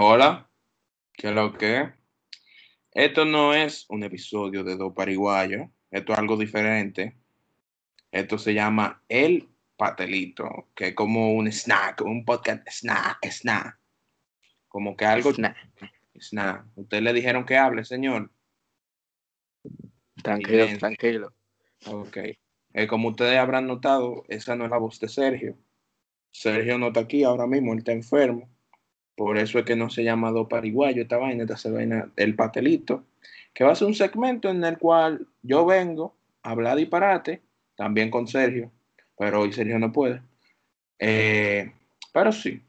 Hola, ¿qué es lo que? Esto no es un episodio de Dos Pariguayos, esto es algo diferente. Esto se llama El Patelito, que es como un snack, un podcast snack, snack. Como que algo Snack. snack. Ustedes le dijeron que hable, señor. Tranquilo, Bien. tranquilo. Ok. Eh, como ustedes habrán notado, esa no es la voz de Sergio. Sergio no está aquí ahora mismo, él está enfermo. Por eso es que no se llama Dos Pariguayos esta vaina, esta vaina El Patelito, que va a ser un segmento en el cual yo vengo a hablar disparate, también con Sergio, pero hoy Sergio no puede. Eh, pero sí,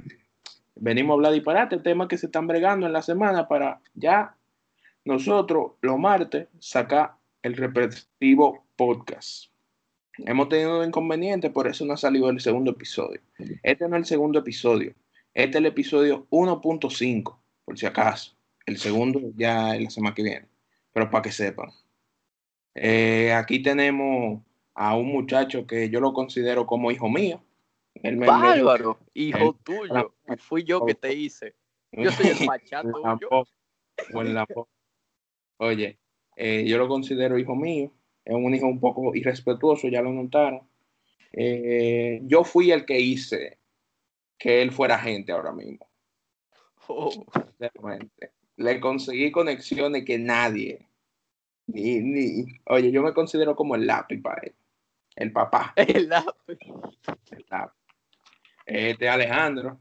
venimos a hablar disparate, temas que se están bregando en la semana para ya nosotros los martes sacar el respectivo podcast. Hemos tenido inconvenientes, por eso no ha salido el segundo episodio. Este no es el segundo episodio. Este es el episodio 1.5, por si acaso. El segundo ya es la semana que viene. Pero para que sepan. Eh, aquí tenemos a un muchacho que yo lo considero como hijo mío. Me- Bárbaro, hijo el- tuyo. Y fui yo que te hice. Yo soy el lampo. Oye, eh, yo lo considero hijo mío. Es un hijo un poco irrespetuoso, ya lo notaron. Eh, yo fui el que hice que él fuera gente ahora mismo. Oh. Le conseguí conexiones que nadie. Ni, ni. Oye, yo me considero como el lápiz para él. El papá. el lápiz. el lápiz. Este Alejandro.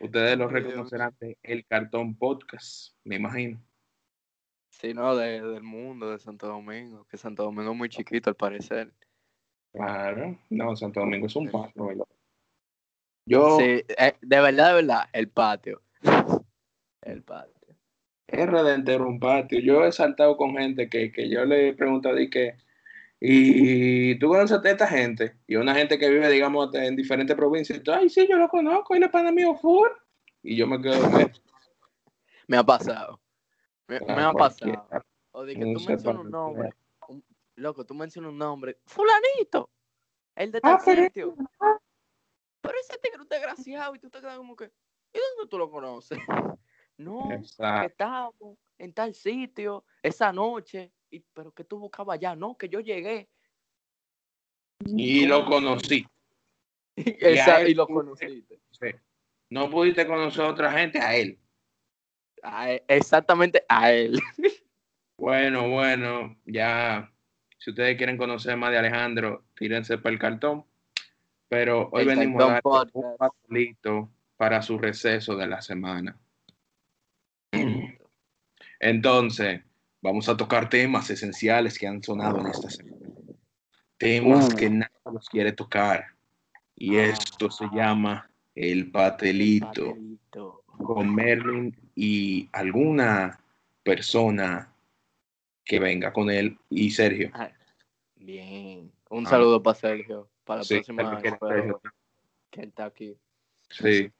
Ustedes lo reconocerán de El Cartón Podcast, me imagino. Sí, no, de- del mundo, de Santo Domingo. Que Santo Domingo es muy chiquito al parecer. Claro. No, Santo Domingo es un. ¿verdad? Yo, Sí, eh, de verdad, de verdad, el patio. El patio. es redentero un patio. Yo he saltado con gente que, que yo le he preguntado y que, y tú conoces a esta gente, y una gente que vive, digamos, en diferentes provincias, y tú, ay, sí, yo lo conozco, él es full. Y yo me quedo, "Eh, Me ha pasado. Me, me ah, ha cualquiera". pasado. O de que tú mencionas un nombre. un- loco, tú mencionas un nombre. Fulanito. El de Ah, tal pero- sitio. Pero ese tigre es desgraciado y tú te quedas como que. ¿Y dónde tú lo conoces? No, que estábamos en tal sitio esa noche. Y, pero que tú buscabas allá. No, que yo llegué. Y lo conocí. Esa- él y lo conociste. Sí. No pudiste conocer a otra gente, a él. A él- exactamente a él. Bueno, bueno, ya, si ustedes quieren conocer más de Alejandro, tírense para el cartón. Pero hoy venimos a dar un Podcast. pastelito para su receso de la semana. Entonces, vamos a tocar temas esenciales que han sonado en esta semana. Temas Uh. que nadie los quiere tocar. Y Ah. esto se llama el patelito Papelito. con Merlin y alguna persona que venga con él y Sergio. Ah, Bien. Un Ah. saludo para Sergio. Para la próxima que está aquí. Sí.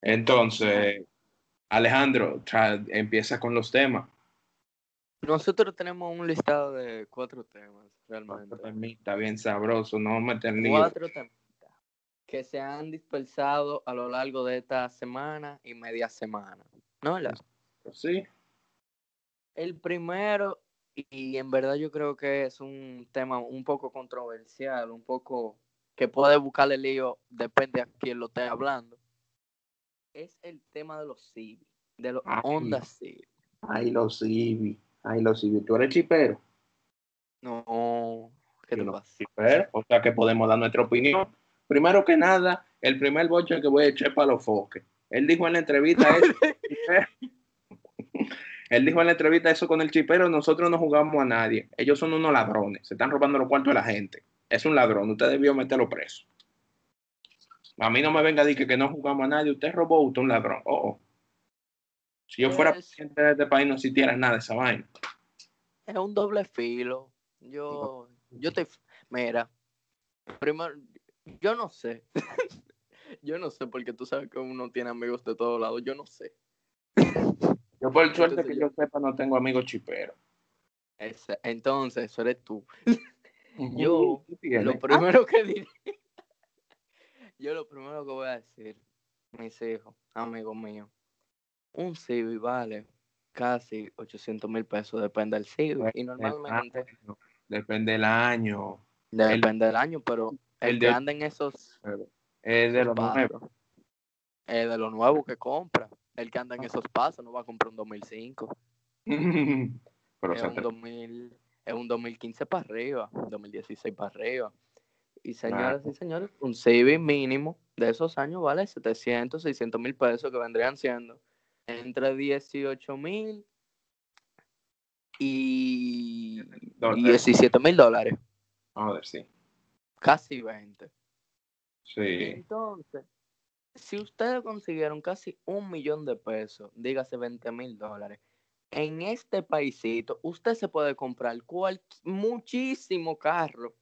Entonces, Alejandro, empieza con los temas. Nosotros tenemos un listado de cuatro temas, realmente. Está bien sabroso, no me lío. Cuatro temas que se han dispersado a lo largo de esta semana y media semana. ¿No? ¿verdad? Sí, El primero, y- en verdad yo creo que es un tema un poco controversial, un poco que puede buscarle lío, depende a quién lo esté hablando, es el tema de los Civic, de los Ay. Honda Civic. ay, los Civi, ay, los Civi. Tú eres chipero. No, ¿qué te no pasa? chipero, O sea que podemos dar nuestra opinión. Primero que nada, el primer boche que voy a echar para los foques. Él dijo en la entrevista. Él dijo en la entrevista eso con el chipero, nosotros no jugamos a nadie. Ellos son unos ladrones, se están robando los cuartos de la gente. Es un ladrón, usted debió meterlo preso. A mí no me venga a decir que, que no jugamos a nadie, usted robó, usted es un ladrón. Oh, oh. Si yo fuera Es- presidente de este país no existiera nada de esa vaina. Es un doble filo. Yo, yo te, mira, primero, yo no sé. yo no sé porque tú sabes que uno tiene amigos de todos lados. Yo no sé. Yo por suerte Entonces que yo- yo sepa no tengo amigos chiperos. Entonces, eso eres tú. Yo. Lo primero que diré, yo lo primero que voy a decir, mis hijos, amigos míos, un Civic vale casi 800 mil pesos, depende del Civic. Y normalmente... Depende del año. Depende del año, pero el, que anda en esos... Es de los nuevos. Es de lo nuevo que compra. El que anda en esos pasos no va a comprar un 2005. pero es, un 2000, es un 2015 para arriba, 2016 para arriba. Y señoras y señores, un Civic mínimo de esos años vale 700, 600 mil pesos que vendrían siendo entre 18 mil y 17 mil dólares. A ver, sí. Casi 20. Sí. Entonces, si ustedes consiguieron casi un millón de pesos, dígase 20 mil dólares, en este paisito, usted se puede comprar cual, muchísimo carro.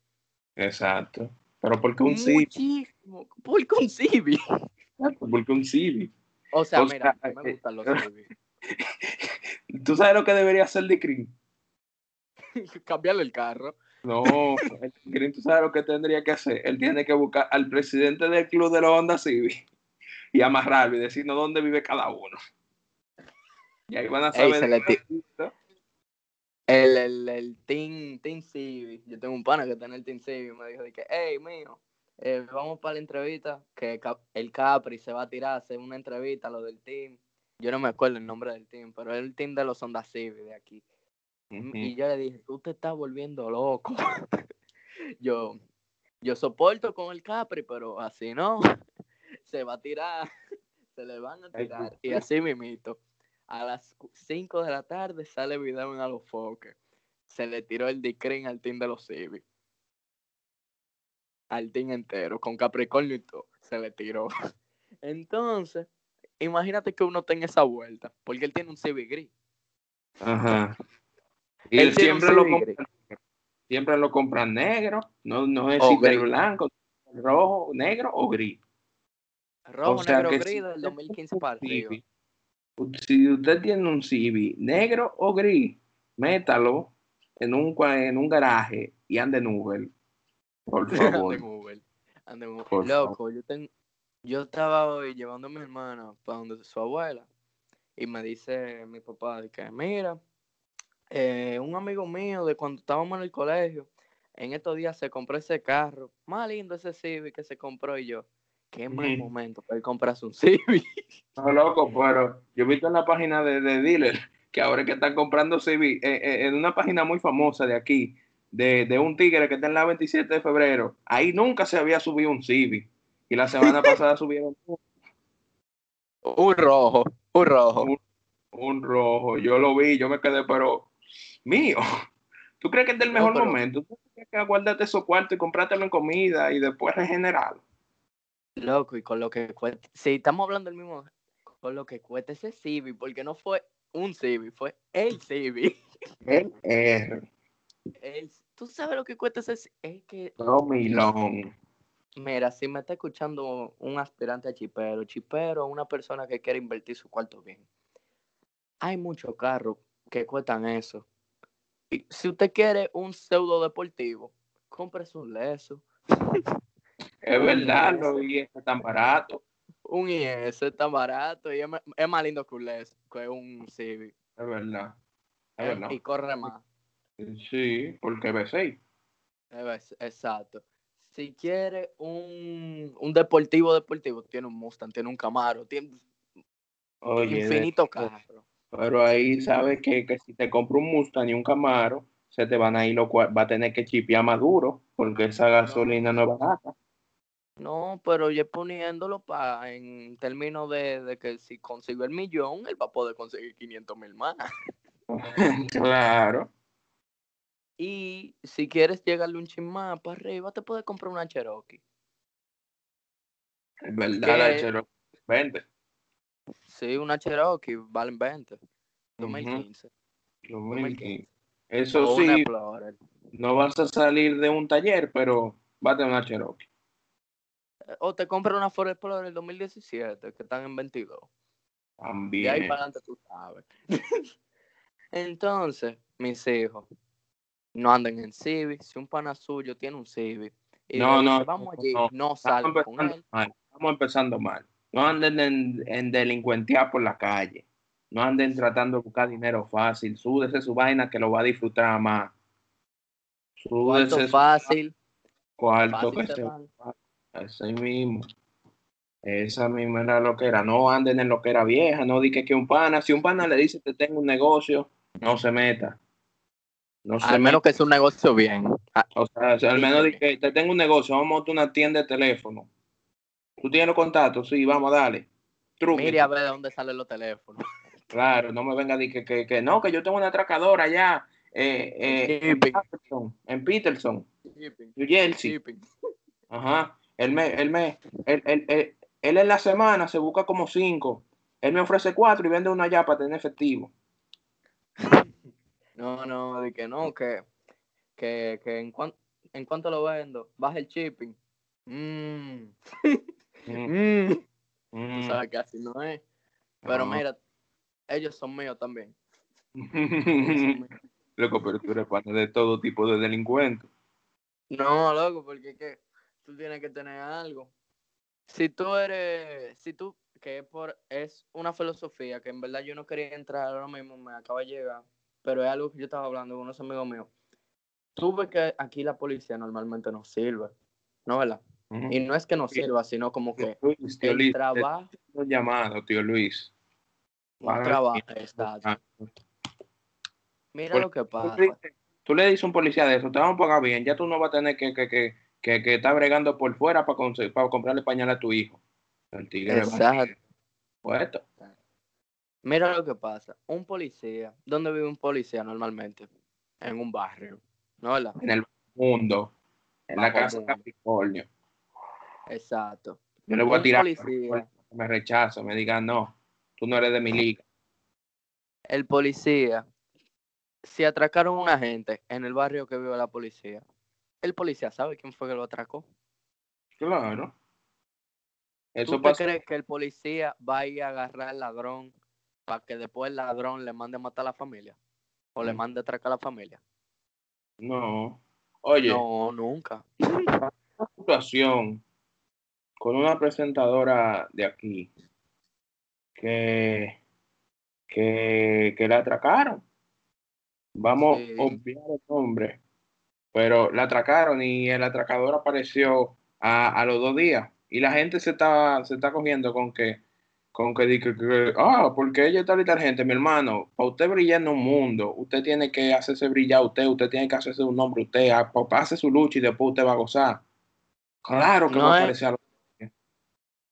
Exacto. Pero ¿por qué un Civic? Muchísimo. ¿Por qué un Civic? ¿Por qué un Civic? O sea, mira, me eh, gustan los Civic. ¿Tú sabes lo que debería hacer de Green? Cambiarle el carro. No, el Green, tú sabes lo que tendría que hacer. Él tiene que buscar al presidente del club de la Honda Civic y amarrarlo y decirnos dónde vive cada uno. Y ahí van a saber. el, el, el Team, team Civic. Yo tengo un pana que está en el Team Civic y me dijo de que, hey, mío, eh, vamos para la entrevista, que el Capri se va a tirar a hacer una entrevista lo del team. Yo no me acuerdo el nombre del team, pero es el team de los Honda Civic de aquí. Y yo le dije, tú te estás volviendo loco. yo, yo soporto con el Capri, pero así no. Se va a tirar, se le van a tirar. Y así mimito. A las 5 de la tarde sale video en a los foques. Se le tiró el Dicrin al team de los Civic al team entero, con Capricornio y todo, se le tiró. Entonces, imagínate que uno tenga esa vuelta, porque él tiene un CB gris. Ajá. Y él, siempre lo, compra, siempre lo compra negro, no, no es si blanco, rojo, negro o gris. Rojo, negro, gris del 2015 para arriba. Si usted tiene un CB negro o gris, métalo en un, en un garaje y ande en Uber por favor. Loco, yo, yo estaba hoy llevando a mi hermana para donde su abuela y me dice mi papá que, mira, eh, un amigo mío de cuando estábamos en el colegio, en estos días se compró ese carro, más lindo ese Civic que se compró y yo. Qué mal momento para comprarse un Civic. No, loco, pero yo he visto en la página de, de dealer que ahora que están comprando Civic, eh, eh, en una página muy famosa de aquí, de, un tigre que está en la 27 de febrero, ahí nunca se había subido un Civic. Y la semana pasada subieron un rojo, un rojo. Un, rojo. Yo lo vi, yo me quedé, pero mío. ¿Tú crees que es del mejor momento? ¿Tú crees que aguardarte esos cuartos y comprártelo en comida y después regenerarlo? Loco, y con lo que cuesta. Si estamos hablando del mismo. Con lo que cuesta ese Civic, porque no fue un Civic, fue el Civic. El R. El ¿Tú sabes lo que cuesta ese? Es que. No, milón. Mira, si me está escuchando un aspirante a chipero, chipero, una persona que quiere invertir su cuarto bien. Hay muchos carros que cuestan eso. Y si usted quiere un pseudo deportivo, cómprese un leso. Es verdad, los IS tan barato. Un IS tan barato y es, más lindo que un leso, que un Civic. Es verdad. Es verdad. Y corre más. Sí, porque B6. Exacto. Si quiere un, un deportivo deportivo, tiene un Mustang, tiene un Camaro, tiene infinito carro. Pero ahí sabes que, si te compra un Mustang y un Camaro, se te van a ir lo cual va a tener que chipear más duro, porque esa gasolina no, es barata. No, pero ya poniéndolo para en términos de, de, que si consigue el millón, él va a poder conseguir 500 mil más. claro. Y si quieres llegarle un chin más para arriba, te puedes comprar una Cherokee. Es verdad, la Cherokee 20. Sí, una Cherokee valen 20. 2015. 2015. Eso sí, no vas a salir de un taller, pero va a tener una Cherokee. O te compras una Ford Explorer del 2017, que están en 22. También. Y ahí para adelante tú sabes. Entonces, mis hijos, no anden en Civic. Si un pana suyo tiene un Civic y no, no, vamos allí, no, salgan con él. Estamos empezando mal. No anden en, en delincuentear por la calle. No anden tratando de buscar dinero fácil. Súdese su vaina que lo va a disfrutar más. Cuarto Súdese su fácil. cuarto fácil que se Ese mismo. Esa misma era lo que era. No anden en lo que era vieja. No di que, que un pana. Si un pana le dice te tengo un negocio, no se meta. No se Al menos meta. que sea un negocio bien. Ah, O sea, al menos di que te tengo un negocio. Vamos a montar una tienda de teléfono. ¿Tú tienes los contactos? Sí, vamos, dale. Truque. Mire a ver de dónde salen los teléfonos. Claro, no me venga a decir que, que, que no, que yo tengo una atracadora allá eh, eh, en. Patterson, en Peterson, New Jersey. Ajá. Él me, él me, él, él, él, él en la semana se busca como cinco. Él me ofrece cuatro y vende una allá para tener efectivo. No, no, de que no, que, que, que en, cuan- en cuanto lo vendo, baja el shipping. Mm, Mm, mm. mm. Que así no es. Pero No. mira, ellos son míos también. Míos. Loco, pero tú eres parte de todo tipo de delincuentes. No, loco, porque ¿qué? Tú tienes que tener algo. Si tú eres, si tú, que es por, es una filosofía que en verdad yo no quería entrar ahora mismo, me acaba de llegar, pero es algo que yo estaba hablando con unos amigos míos. Tú ves que aquí la policía normalmente no sirve, ¿no verdad? Y no es que no sirva, sino como que Luis, tío el Luis, trabajo, estoy llamando, tío Luis. un trabajo. Ah, Mira Por- lo que pasa. Tú le dices a un policía de eso, te vamos a pagar bien, ya tú no vas a tener que, que, que, que, que estar bregando por fuera para, para comprarle pañal a tu hijo. El tigre Exacto. puesto. Mira lo que pasa. Un policía, ¿dónde vive un policía normalmente? En un barrio, ¿no verdad? en el mundo, en la casa de. Capricornio. Exacto. Yo le voy a tirar policía. me rechaza, me diga no, tú no eres de mi liga. El policía, si atracaron a un agente en el barrio que vive la policía, el policía sabe quién fue que lo atracó. Claro. Eso ¿Tú te crees que el policía va a ir a agarrar al ladrón para que después el ladrón le mande a matar a la familia? ¿O le Mm. mande a atracar a la familia? No. Oye, No, nunca. una situación con una presentadora de aquí que, que, que la atracaron. Vamos Sí. a obviar el nombre, pero la atracaron y el atracador apareció a, a los dos días y la gente se está, se está cogiendo con que, con que, que, que, ah, porque ella está ahorita gente, mi hermano, para usted brillar en un mundo, usted tiene que hacerse brillar usted, usted tiene que hacerse un nombre usted, ah, hace su lucha y después usted va a gozar. Claro que No va a es- aparecer a los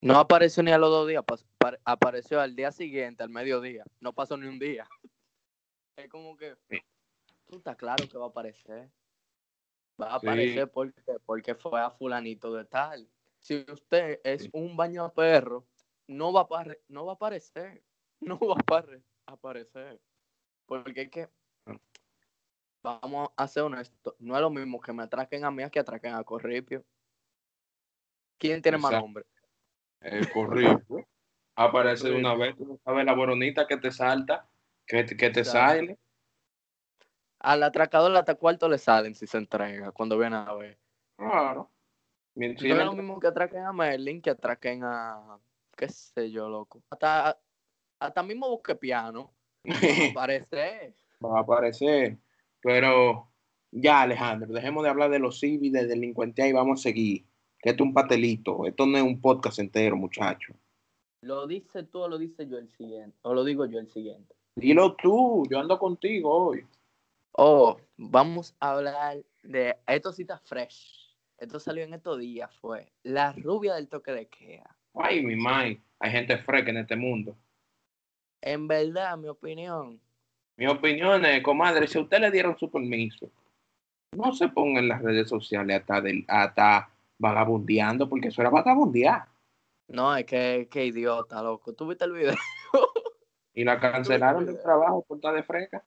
No apareció ni a los dos días, apareció al día siguiente, al mediodía. No pasó ni un día. Es como que, tú estás claro que va a aparecer. Va a Sí. aparecer porque, porque fue a fulanito de tal. Si usted es Sí. un baño a perro, no va a, no va a aparecer. No va a apare- aparecer. Porque es que, Ah. vamos a ser honestos, no es lo mismo que me atraquen a mí a que atraquen a Corripio. ¿Quién tiene más nombre? el corrido. Aparece de una vez, tú sabes la boronita que te salta, que, te- que te Exacto. sale. Al atracador hasta cuarto le salen si se entrega cuando viene a ver. Claro. Mientras- No es lo mismo que atraquen a Merlin que atraquen a. qué sé yo, loco. Hasta, hasta mismo busque piano. Parece. va a aparecer. Pero ya, Alejandro, dejemos de hablar de los civis, de delincuencia y vamos a seguir. Que esto es un patelito, esto no es un podcast entero, muchacho. Lo dice tú o lo dice yo el siguiente. O lo digo yo el siguiente. Dilo tú, yo ando contigo hoy. Oh, vamos a hablar de. Esto está fresh. Esto salió en estos días, fue. La rubia del toque de queda. Ay, mi mai, hay gente fresca en este mundo. En verdad, mi opinión. Mi opinión es, comadre, si a usted le dieron su permiso, no se ponga en las redes sociales hasta, del, hasta vagabundeando, porque eso era vagabundear. No, es que, que idiota, loco. ¿Tú viste el video? Y la cancelaron del trabajo por estar de fresca.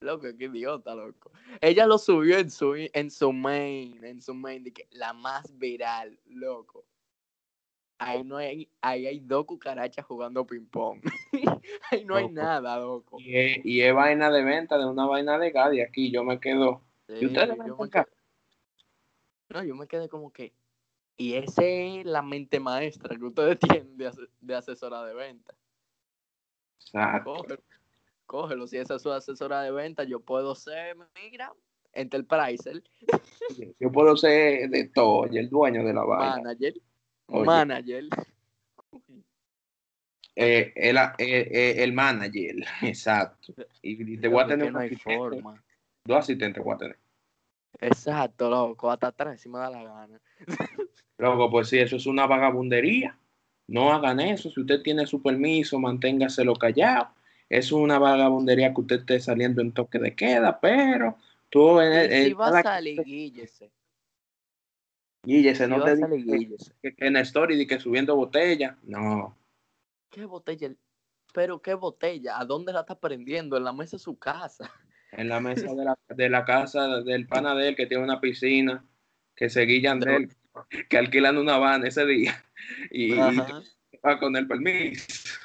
Loco, qué idiota, loco. Ella lo subió en su, en su main, en su main, de que la más viral, loco. Ahí no hay, ahí hay dos cucarachas jugando ping pong. ahí no hay nada, loco. Y es, y es vaina de venta de una vaina legal y aquí yo me quedo. ¿Y ustedes yo me No, yo me quedé como que. Y esa es la mente maestra que ustedes tienen de, ase- de asesora de venta. Exacto. Cógelo. Si esa es su asesora de venta, yo puedo ser, mira, Enterpriser, Yo puedo ser de todo, y el dueño de la vaina. manager, Oye. manager. Eh, el, eh, eh, el manager, exacto. Y, te voy a Loco, tener no hay forma. dos asistentes voy a tener. Exacto, loco, hasta atrás si me da la gana. Luego, pues sí, eso es una vagabundería. No hagan eso. Si usted tiene su permiso, manténgaselo callado. Es una vagabundería que usted esté saliendo en toque de queda, pero tú en el, Y si en va a salir, guíllese. Guille, se Si no te a diga salir, que, guíllese. que, en la story de que subiendo botella. No. ¿Qué botella? Pero qué botella, ¿a dónde la está prendiendo? En la mesa de su casa. En la mesa de la, de la casa del pana de él que tiene una piscina, que se guillan de él, que alquilan una van ese día y, y va con el permiso.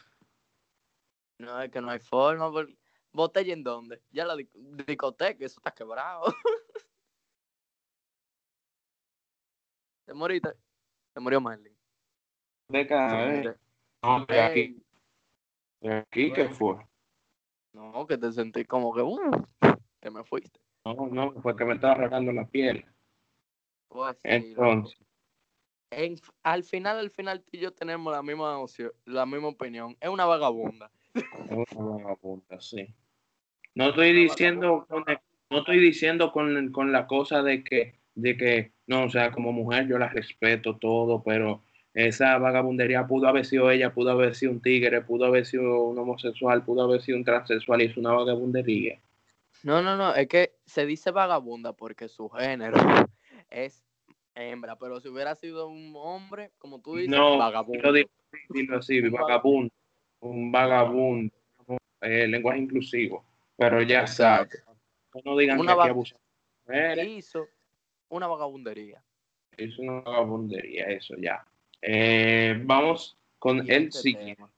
No, es que no hay forma. por- ¿Botella en dónde? Ya la di- discoteca, eso está quebrado. ¿Te moriste? Se murió Marlin. De acá, eh. No, de aquí, de aquí que fue. No, que te sentí como que, uh, que me fuiste. No, no, fue que me estaba arrancando la piel. Pues sí, Entonces, en- al final, al final, tú y yo tenemos la misma, opción- la misma opinión. Es una vagabunda. Una sí. No estoy diciendo con no estoy diciendo con, con la cosa de que, de que, no, o sea, como mujer yo la respeto todo, pero esa vagabundería pudo haber sido ella, pudo haber sido un tigre, pudo haber sido un homosexual, pudo haber sido un transexual y es una vagabundería. No, no, no, es que se dice vagabunda porque su género es hembra, pero si hubiera sido un hombre, como tú dices, No, vagabundo. yo digo, así, Un vagabundo, un vagabundo, eh, lenguaje inclusivo, pero ya. Exacto. No digan Una que abusan. Hizo una vagabundería. Es una vagabundería, eso ya. Eh, vamos con el Siguiente siguiente. tema.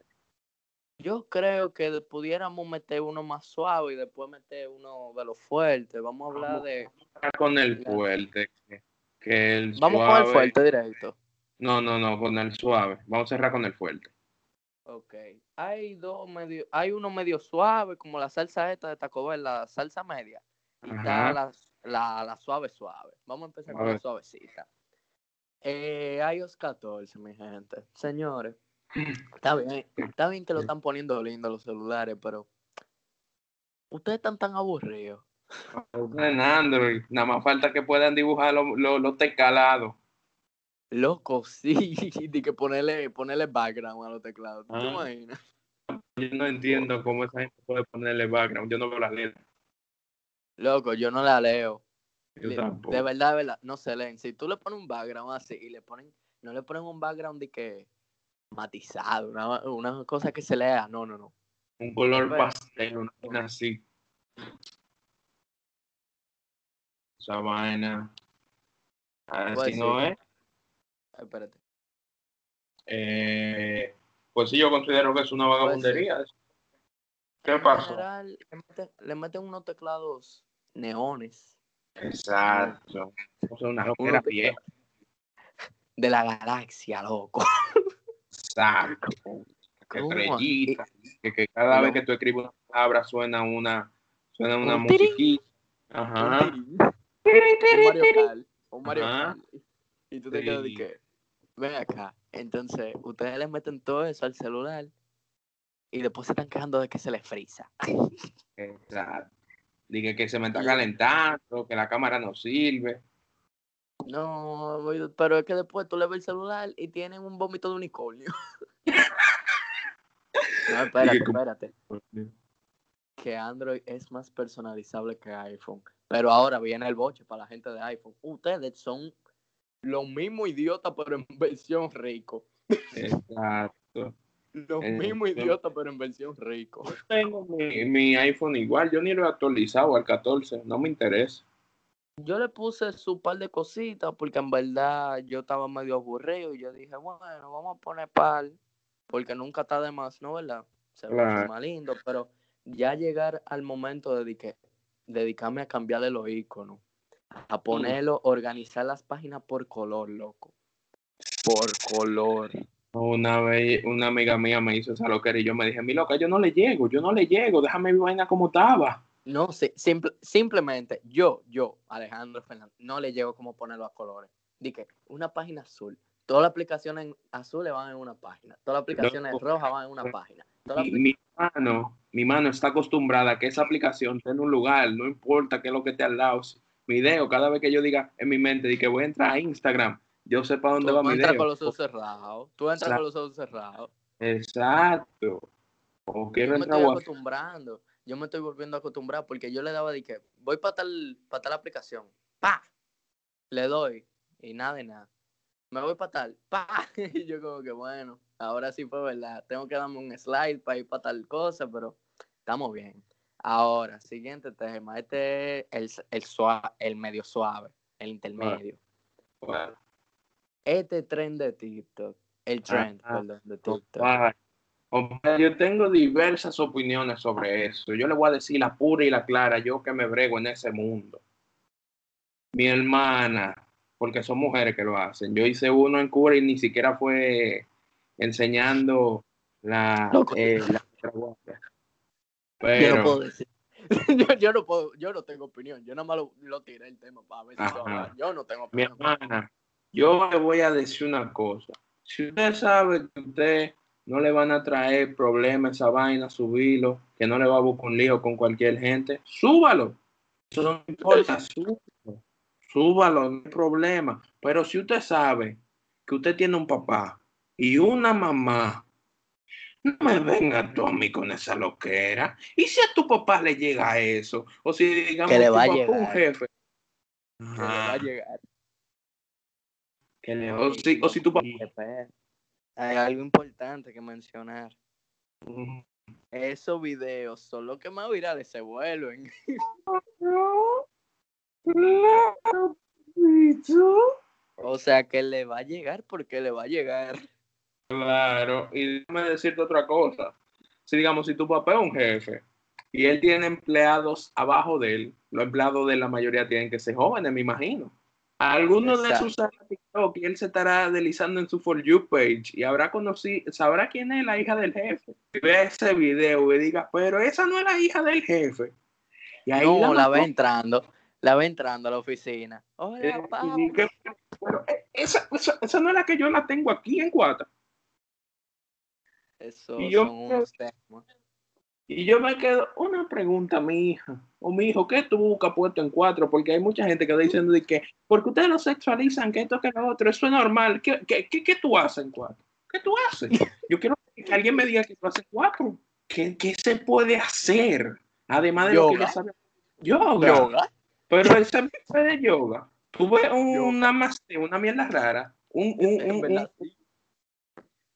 Yo creo que pudiéramos meter uno más suave y después meter uno de los fuertes. Vamos a hablar Vamos. de. Con el fuerte. que- Que el Vamos suave. con el fuerte directo. No, no, no, con el suave. Vamos a cerrar con el fuerte. Ok. Hay dos medio, hay uno medio suave, como la salsa esta de Taco Bell, la salsa media. Y está la, la, la suave suave. Vamos a empezar A con la suavecita. Eh, iOS 14, mi gente. Señores, está bien, está bien que lo están poniendo lindo los celulares, pero ustedes están tan aburridos. En Android, nada más falta que puedan dibujar los los- los teclados. Loco, sí, de que ponerle, ponerle background a los teclados. ¿Tú te Ah. imaginas? Yo no entiendo cómo esa gente puede ponerle background. Yo no veo las letras. Loco, yo no la leo. Yo Le- tampoco. De verdad, de verdad, no se leen. Si tú le pones un background así y le ponen, no le ponen un background de que matizado, una, una cosa que se lea, no, no, no. Un color Bueno. pastel, una vaina así. Esa vaina. Así Pues no sí. es. Espérate. Eh, pues sí, yo considero que es una Pues vagabundería. ¿Qué general, le meten, le meten unos teclados neones Exacto. O sea, una vieja. de la galaxia, loco. Exacto. Estrellita. Que, que cada No. vez que tú escribes una palabra suena una, suena una Un musiquita. Un Ajá. Un Mario Kart. Un Mario. Y tú te quedas de que, ven acá. Entonces, ustedes le meten todo eso al celular y después se están quejando de que se les frisa. Exacto. Dije que se me está calentando, que la cámara no sirve. No, pero es que después tú le ves el celular y tienen un vómito de unicornio. no, espérate, espérate. Que Android es más personalizable que iPhone. Pero ahora viene el boche para la gente de iPhone. Ustedes son los mismos idiotas, pero en versión rico. Exacto. Los Eh, mismos idiotas, pero en versión rico. Tengo mi, mi iPhone igual, yo ni lo he actualizado al 14, no me interesa. Yo le puse su par de cositas porque en verdad yo estaba medio aburrido y yo dije, bueno, vamos a poner par porque nunca está de más, ¿no? ¿Verdad? Se ve Claro. más lindo, pero ya llegar al momento de dedicarme a cambiarle los iconos, a ponerlo, organizar las páginas por color, loco. Por color. Una vez una amiga mía me hizo esa loquera y yo me dije, mi loca, yo no le llego, yo no le llego, déjame mi vaina como estaba. No, sí, simple, simplemente yo, yo, Alejandro Fernández, no le llego como ponerlo a colores. Dije, una página azul. Todas las aplicaciones azules van en una página. Todas las aplicaciones rojas van en una página. Mi, mi, mano, mi mano está acostumbrada a que esa aplicación esté en un lugar, no importa qué es lo que esté al lado. Mi dedo, cada vez que yo diga en mi mente de que voy a entrar a Instagram, yo sé para dónde Tú va mi entras dedo. con los ojos cerrados. Tú entras Exacto. con los ojos cerrados. Exacto. O quiero Yo me entrar estoy a- acostumbrando. Yo me estoy volviendo a acostumbrar porque yo le daba de que voy para tal, para tal aplicación. ¡Pa! Le doy. Y nada de nada. Me voy para tal. ¡Pa! Y yo como que bueno, ahora sí fue verdad. Tengo que darme un slide para ir para tal cosa, pero estamos bien. Ahora, siguiente tema. Este es el, el, suave, el medio suave, el intermedio. Bueno, Este tren de TikTok. El trend, Ah, perdón, de TikTok. yo tengo diversas opiniones sobre eso. Yo le voy a decir la pura y la clara, yo que me brego en ese mundo. Mi hermana, porque son mujeres que lo hacen. Yo hice uno en Cuba y ni siquiera fue enseñando la, eh, la guardia. Yo Pero, no puedo decir. yo, yo no puedo, yo no tengo opinión. Yo nada más lo, lo tiré el tema para ver si Ajá. se va a hablar. Yo no tengo mi opinión. hermana, yo le voy a decir una cosa. Si usted sabe que usted no le van a traer problemas esa vaina, subirlo, que no le va a buscar un lío con cualquier gente, súbalo. Eso no importa, súbalo. Súbalo, no hay problema. Pero si usted sabe que usted tiene un papá y una mamá, no me venga tú a mí con esa loquera. ¿Y si a tu papá le llega eso? O si digamos Que le va a papá es un llegar. jefe. Que le va a llegar. Que le- o, si, o si tu papá. Hay algo importante que mencionar. Esos videos son los que más virales se vuelven. O sea que le va a llegar porque le va a llegar. Claro, y déjame decirte otra cosa. Si digamos, si tu papá es un jefe y él tiene empleados abajo de él, los empleados de la mayoría tienen que ser jóvenes, me imagino. Algunos de Exacto. usará TikTok y él se estará deslizando en su For You page y habrá conocido, sabrá quién es la hija del jefe. Y Ve ese video y diga, pero esa no es la hija del jefe. Y ahí No, la mató. ve entrando. La ve entrando a la oficina. Eh, Hola, papá. que- pero, eh, esa, esa, esa no es la que yo la tengo aquí en Cuata. Eso y yo- son unos temas. Y yo me quedo, una pregunta, mi hija, o mi hijo, ¿qué tú buscas puesto en cuatro? Porque hay mucha gente que está diciendo de que, porque ustedes lo sexualizan, que esto, que lo otro, eso es normal. ¿Qué, qué, qué, qué tú haces en cuatro? ¿Qué tú haces? Yo quiero que alguien me diga que tú haces cuatro. ¿Qué, qué se puede hacer? Además de lo que Yoga. ya. Yoga. Yoga. Pero ese tipo de yoga. Tú ves un- Yoga. una una mierda rara. Un, un, un- un-.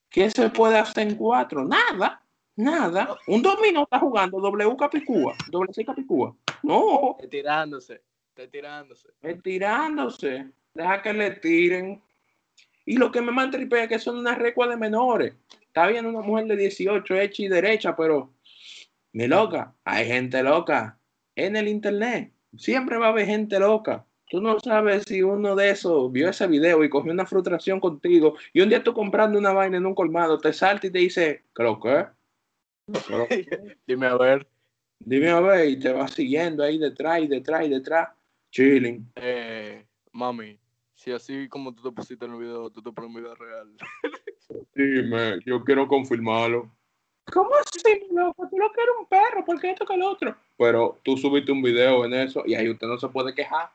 ¿Qué se puede hacer en cuatro? Nada, nada. Un dominó está jugando W Capicúa, doble C Capicúa. No, Está tirándose. Está tirándose. es tirándose. Deja que le tiren. Y lo que me mantripea es que son unas recuas de menores. Está bien una mujer de 18, hecha y derecha, pero mi loca, hay gente loca en el internet. Siempre va a haber gente loca. Tú no sabes si uno de esos vio ese video y cogió una frustración contigo y un día tú comprando una vaina en un colmado, te salta y te dice, ¿creo que? Dime a ver. Dime a ver, y te va siguiendo ahí detrás y detrás y detrás, chilling. Eh, mami, si así como tú te pusiste en el video, tú te pones en vida real. Dime, yo quiero confirmarlo. ¿Cómo así, loco? Tú lo que eres un perro, ¿por qué esto que lo otro? Pero tú subiste un video en eso y ahí usted no se puede quejar.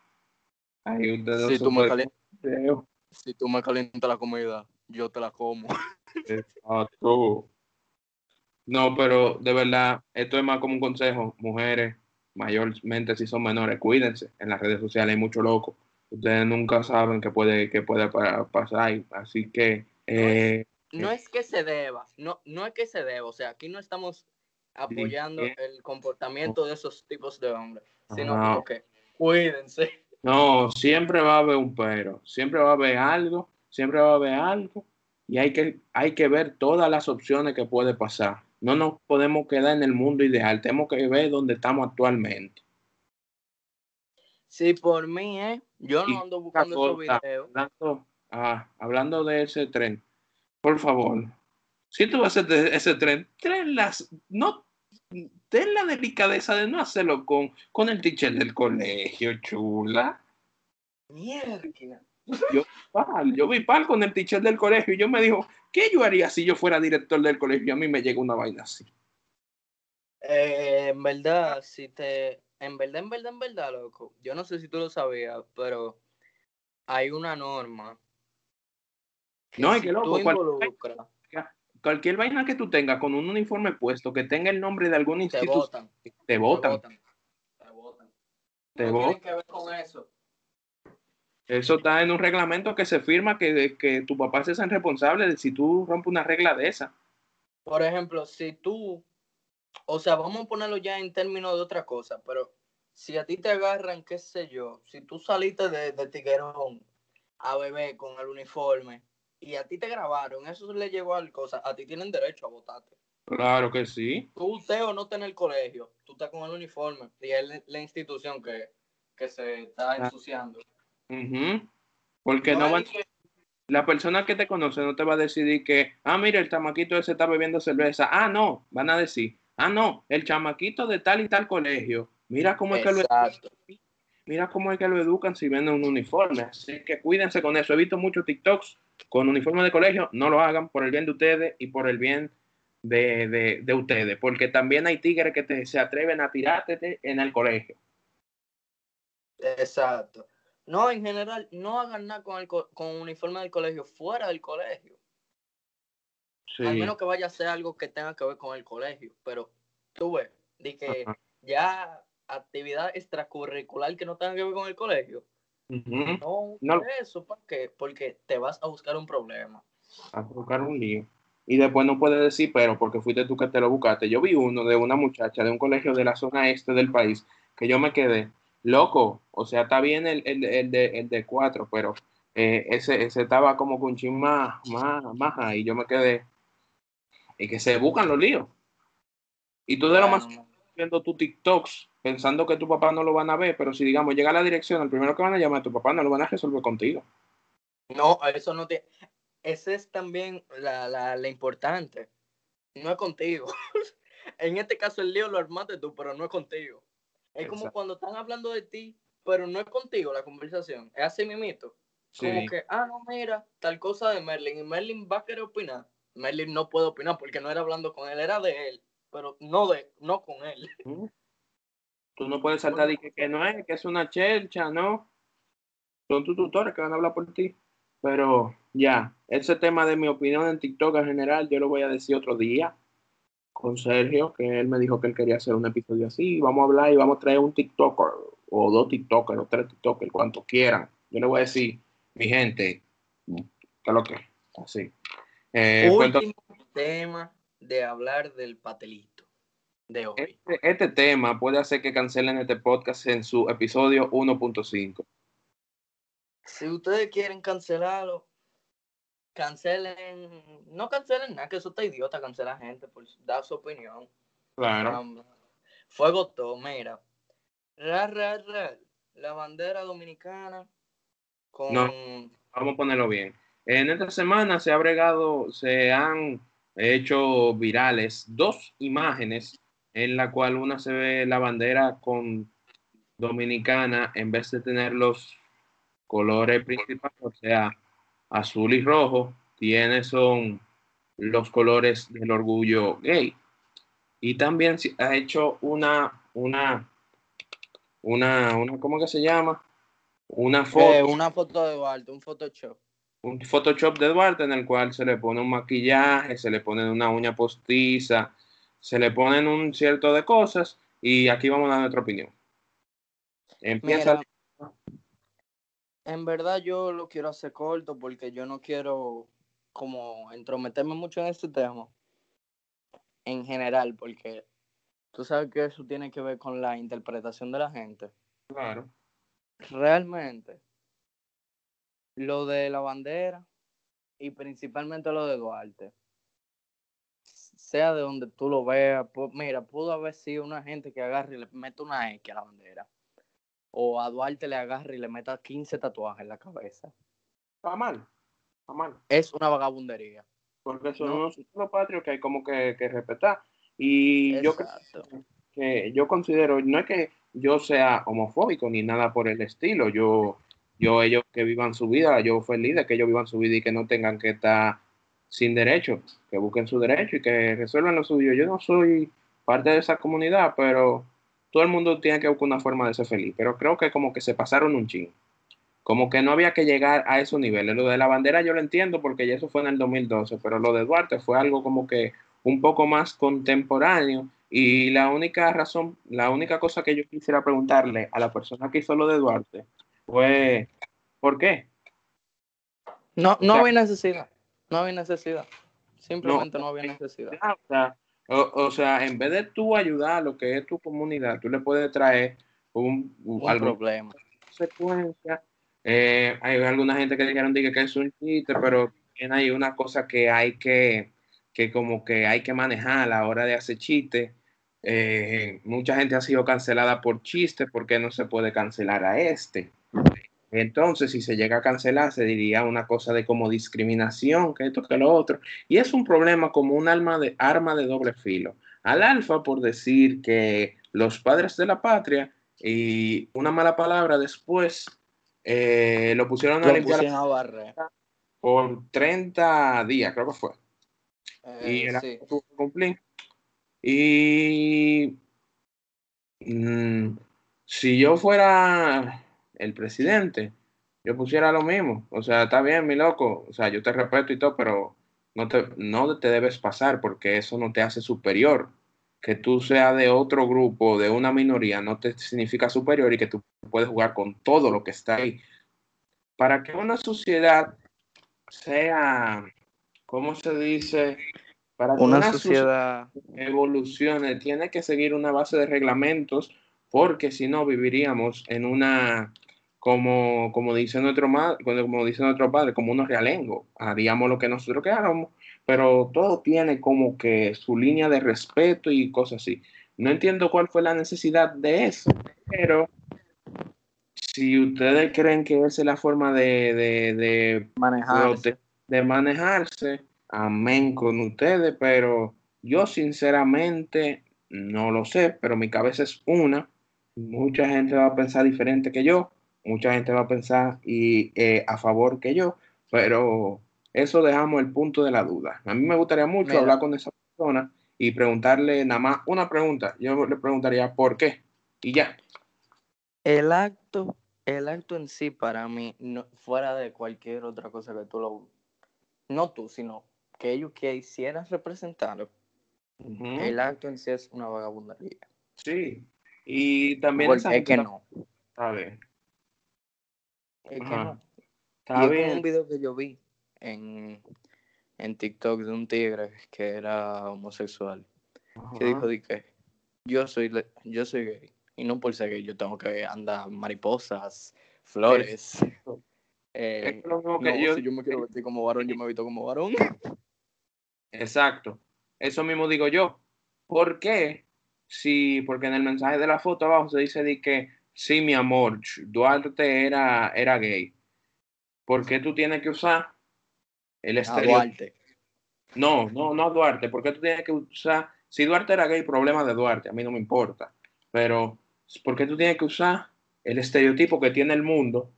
Ahí usted no Si se tú, me puede cali- quejar. si tú me calientas la comida, yo te la como. Exacto. No, pero de verdad, esto es más como un consejo. Mujeres, mayormente si son menores, cuídense. En las redes sociales hay mucho loco. Ustedes nunca saben qué puede, qué puede pa- pasar. Así que, eh, No es que se deba, no, no es que se deba, o sea, aquí no estamos apoyando el comportamiento de esos tipos de hombres, sino como que cuídense. No, siempre va a haber un pero. Siempre va a haber algo. Siempre va a haber algo. Y hay que, hay que ver todas las opciones que puede pasar. No nos podemos quedar en el mundo ideal. Tenemos que ver dónde estamos actualmente. Sí, por mí, ¿eh? Yo no ando buscando esos videos. Hablando, ah, hablando de ese tren, por favor, si tú vas a hacer ese tren, ten las, no, ten la delicadeza de no hacerlo con, con el teacher del colegio, chula. Mierda. Yo, pal, yo vi pal con el teacher del colegio y yo me dijo, ¿qué yo haría si yo fuera director del colegio y a mí me llega una vaina así? Eh, en verdad, si te, en verdad, en verdad, en verdad, loco, yo no sé si tú lo sabías, pero hay una norma. No, es si que loco, involucras, Cualquier vaina que tú tengas con un uniforme puesto que tenga el nombre de alguna institución, votan. te votan. Te votan. Te votan. que ver con eso. Eso está en un reglamento que se firma que, que tu papá se es responsable de si tú rompes una regla de esa. Por ejemplo, si tú, o sea, vamos a ponerlo ya en términos de otra cosa, pero si a ti te agarran, qué sé yo, si tú saliste de, de tiguerón a beber con el uniforme y a ti te grabaron, eso le llevó al cosa, a ti tienen derecho a votarte. Claro que sí. Tú usted o no estás en el colegio, tú estás con el uniforme y es la- institución que, que se está ensuciando. Ujú. Porque no es van, que- la persona que te conoce no te va a decidir que, ah, mira, el chamaquito ese está bebiendo cerveza. Ah, no, van a decir, ah, no, el chamaquito de tal y tal colegio. Mira cómo es que lo Exacto. mira cómo es que lo educan si venden un uniforme. Así que cuídense con eso. He visto muchos TikToks con uniforme de colegio. No lo hagan por el bien de ustedes y por el bien de, de- de ustedes. Porque también hay tigres que te- se atreven a tirarte en el colegio. Exacto. No, en general, no hagan nada con el co- con uniforme del colegio fuera del colegio. Sí. Al menos que vaya a ser algo que tenga que ver con el colegio. Pero tú ves, de que Ajá. ya actividad extracurricular que no tenga que ver con el colegio. No, No. eso, ¿por qué? Porque te vas a buscar un problema. A buscar un lío. Y después no puedes decir, pero porque fuiste tú que te lo buscaste. Yo vi uno de una muchacha de un colegio de la zona este del país que yo me quedé loco. O sea, está bien el, el, el de, el de cuatro, pero eh, ese, ese estaba como con un chin más, más, más ahí. Yo me quedé. Y que se buscan los líos. Y tú de lo más viendo tus TikToks pensando que tu papá no lo van a ver, pero si digamos llega a la dirección, el primero que van a llamar a tu papá no lo van a resolver contigo. No, eso no tiene. Ese es también la, la, la importante. No es contigo. en este caso, el lío lo armaste tú, pero no es contigo. Es como Exacto. cuando están hablando de ti, pero no es contigo la conversación. Es así mimito. Como Sí. que, ah, no, mira, tal cosa de Merlin. Y Merlin va a querer opinar. Merlin no puede opinar porque no era hablando con él, era de él. Pero no de, no con él. Tú no puedes saltar y que, que no es, que es una chelcha, ¿no? Son tus tutores que van a hablar por ti. Pero ya, ese tema de mi opinión en TikTok en general, yo lo voy a decir otro día con Sergio, que él me dijo que él quería hacer un episodio así. Vamos a hablar y vamos a traer un TikToker, o dos TikTokers, o tres TikTokers, cuantos quieran. Yo le voy a decir, mi gente, ¿qué es lo que? Así. Eh, Último tema de hablar del patelito de hoy. Este, este tema puede hacer que cancelen este podcast en su episodio 1.5. Si ustedes quieren cancelarlo, cancelen, no cancelen nada, que eso está idiota cancelar gente por dar su opinión. Claro. Um, fuego todo, mira. Ra, ra, ra, la bandera dominicana con No. Vamos a ponerlo bien. En esta semana se ha bregado, se han hecho virales dos imágenes en la cual una se ve la bandera con dominicana en vez de tener los colores principales, o sea, azul y rojo, tiene son los colores del orgullo gay. Y también ha hecho una, una, una, una, ¿cómo que se llama? Una foto Eh, una foto de Duarte, un Photoshop. Un Photoshop de Duarte en el cual se le pone un maquillaje, se le pone una uña postiza, se le ponen un cierto de cosas y aquí vamos a dar nuestra opinión. Empieza. Mira, en verdad yo lo quiero hacer corto porque yo no quiero como entrometerme mucho en este tema en general porque tú sabes que eso tiene que ver con la interpretación de la gente. Claro. Realmente, lo de la bandera y principalmente lo de Duarte, sea de donde tú lo veas, mira, pudo haber sido una gente que agarre y le mete una X a la bandera. O a Duarte le agarre y le meta 15 tatuajes en la cabeza. Está mal. Está mal. Es una vagabundería. porque son unos símbolos patrios que hay como que, respetar. Y yo que yo considero, no es que yo sea homofóbico ni nada por el estilo, yo, yo ellos que vivan su vida, yo feliz de que ellos vivan su vida y que no tengan que estar sin derecho, que busquen su derecho y que resuelvan lo suyo. Yo no soy parte de esa comunidad, pero todo el mundo tiene que buscar una forma de ser feliz. Pero creo que como que se pasaron un ching. Como que no había que llegar a esos niveles. Lo de la bandera yo lo entiendo porque ya eso fue en el 2012, pero lo de Duarte fue algo como que un poco más contemporáneo. Y la única razón, la única cosa que yo quisiera preguntarle a la persona que hizo lo de Duarte fue, ¿por qué? No, no había necesidad. No había necesidad. Simplemente no, había necesidad. O sea, en vez de tú ayudar a lo que es tu comunidad, tú le puedes traer un, un problema. Consecuencia eh, hay alguna gente que dijeron que es un chiste, pero hay una cosa que hay que, que como que hay que manejar a la hora de hacer chistes. Eh, mucha gente ha sido cancelada por chistes, porque no se puede cancelar a este? Entonces, si se llega a cancelar, se diría una cosa de como discriminación, que esto, que lo otro. Y es un problema como un arma de, arma de doble filo. Al alfa por decir que los padres de la patria y una mala palabra después eh, lo pusieron a limpiar por 30 días, creo que fue. y eh, era cumplir. Y mm, si yo fuera el presidente, yo pusiera lo mismo. O sea, está bien, mi loco. O sea, yo te respeto y todo, pero no te, no te debes pasar porque eso no te hace superior. Que tú seas de otro grupo, de una minoría, no te significa superior y que tú puedes jugar con todo lo que está ahí. Para que una sociedad sea, ¿cómo se dice? Para que una, sociedad evolucione, tiene que seguir una base de reglamentos, porque si no viviríamos en una, como, como, dice nuestro como dice nuestro padre, como unos realengo. Haríamos lo que nosotros queramos, pero todo tiene como que su línea de respeto y cosas así. No entiendo cuál fue la necesidad de eso, pero si ustedes creen que esa es la forma de, de, manejarse. de manejarse, amén con ustedes, pero yo sinceramente no lo sé, pero mi cabeza es una. Mucha gente va a pensar diferente que yo, mucha gente va a pensar y, eh, a favor que yo, pero eso dejamos el punto de la duda. A mí me gustaría mucho hablar con esa persona y preguntarle nada más una pregunta. Yo le preguntaría por qué y ya. El acto el acto en sí para mí, no, fuera de cualquier otra cosa que tú lo... No tú, sino que ellos quisieran representarlo, el acto en sí es una vagabundería. Sí, y también... es que no. A ver. Es que no. Está bien. un video que yo vi en, en TikTok de un tigre que era homosexual. Que dijo de que yo soy, yo soy gay y no por ser que yo tengo que andar mariposas, flores. Eh, si yo me quiero vestir como varón, yo me visto como varón. Exacto. Eso mismo digo yo. ¿Por qué? Sí, porque en el mensaje de la foto abajo se dice de que sí, mi amor, Duarte era, era gay. ¿Por qué tú tienes que usar el estereotipo? No, no, no Duarte. ¿Por qué tú tienes que usar? Si Duarte era gay, problema de Duarte, a mí no me importa. Pero ¿Por qué tú tienes que usar el estereotipo que tiene el mundo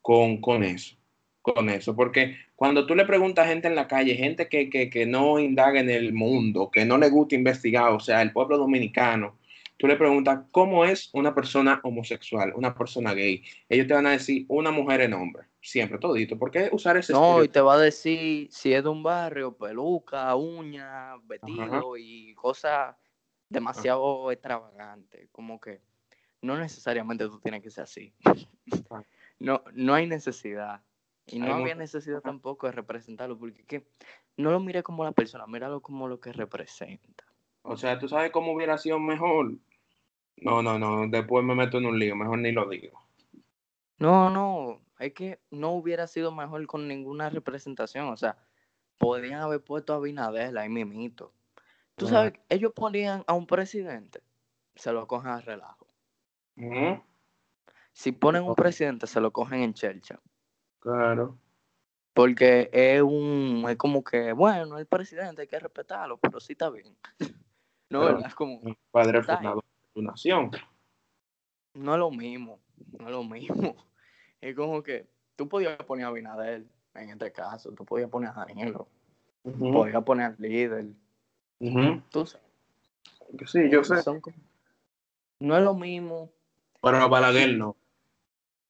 con, con eso? Con eso, porque cuando tú le preguntas a gente en la calle, gente que, que, que no indaga en el mundo, que no le gusta investigar, o sea, el pueblo dominicano, tú le preguntas cómo es una persona homosexual, una persona gay. Ellos te van a decir una mujer en hombre, siempre, todito. ¿Por qué usar ese No, y te va a decir si es de un barrio, peluca, uña, vestido y cosas demasiado extravagantes, como que no necesariamente tú tienes que ser así. no, no hay necesidad. Y no había necesidad tampoco de representarlo, porque no lo mire como la persona, míralo como lo que representa. O sea, tú sabes cómo hubiera sido mejor. No, no, no, después me meto en un lío, mejor ni lo digo. No, no, es que no hubiera sido mejor con ninguna representación, o sea, podrían haber puesto a Binadel ahí mimito. Tú sabes, ellos ponían a un presidente, se lo cogen a relajo. Si ponen un presidente, se lo cogen en chelcha. Claro. Porque es un, es como que, bueno, el presidente hay que respetarlo, pero sí está bien. No, ¿verdad? Es como, padre fundador tu nación. no es lo mismo, no es lo mismo. Es como que tú podías poner a Abinader en este caso, tú podías poner a Danilo, podías poner al líder, ujú. tú sabes. Sí, yo sé. Como- no es lo mismo. Pero a Balaguer no.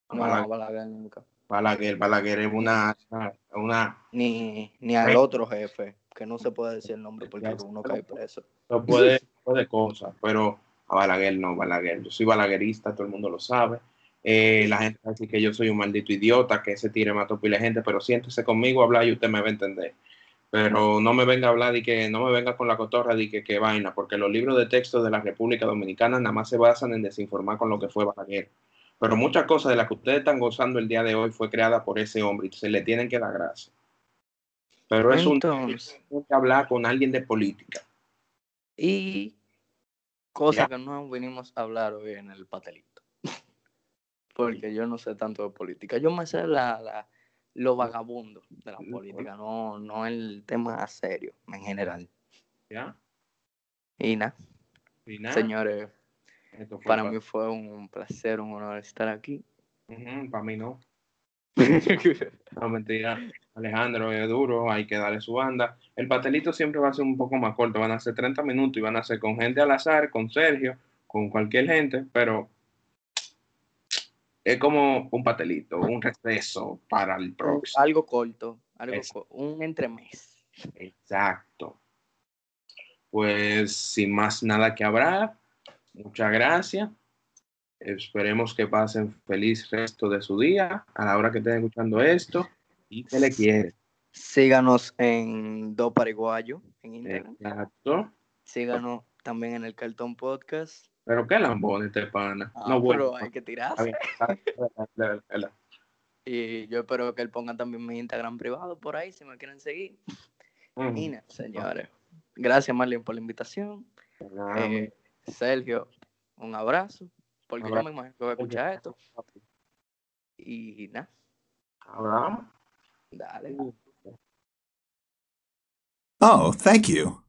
A No, Balaguer, Balaguer nunca. Balaguer, Balaguer es una, una Ni, ni al otro jefe, que no se puede decir el nombre porque uno cae preso. no puede, puede cosas, pero a Balaguer no, Balaguer. Yo soy balaguerista, todo el mundo lo sabe. Eh, la gente va a decir que yo soy un maldito idiota, que ese tire mató pila de gente, pero siéntese conmigo a hablar y usted me va a entender. Pero no me venga a hablar y que no me venga con la cotorra de que, que vaina, porque los libros de texto de la República Dominicana nada más se basan en desinformar con lo que fue Balaguer. Pero muchas cosas de las que ustedes están gozando el día de hoy fue creada por ese hombre y se le tienen que dar gracias. Pero es un Entonces, tengo que hablar con alguien de política. y cosa Ya. que no vinimos a hablar hoy en el patelito. Porque yo no sé tanto de política. Yo me sé la, la, lo vagabundo de la política, no, no el tema serio en general. ¿Ya? Y nada, señores, para pa- mí fue un placer, un honor estar aquí. Para mí no. No, mentira. Alejandro es duro, hay que darle su banda. El patelito siempre va a ser un poco más corto, van a ser 30 minutos y van a ser con gente al azar, con Sergio, con cualquier gente, pero es como un patelito, un receso para el próximo. algo corto, algo co- un entremés. Exacto. Pues sin más nada que hablar, muchas gracias. Esperemos que pasen feliz resto de su día a la hora que estén escuchando esto y que le quiere. Síganos en Do Paraguayo en Instagram. Exacto. Síganos también en el Cartón Podcast. Pero qué lambón este pana. Ah, no bueno. pero hay que tirarse. Y yo espero que él ponga también mi Instagram privado por ahí si me quieren seguir. Y nada, señores. Gracias, Marlene, por la invitación. Eh, Sergio, un abrazo. Porque yo me imagino que va a escuchar esto. Y nada, dale. Oh, thank you.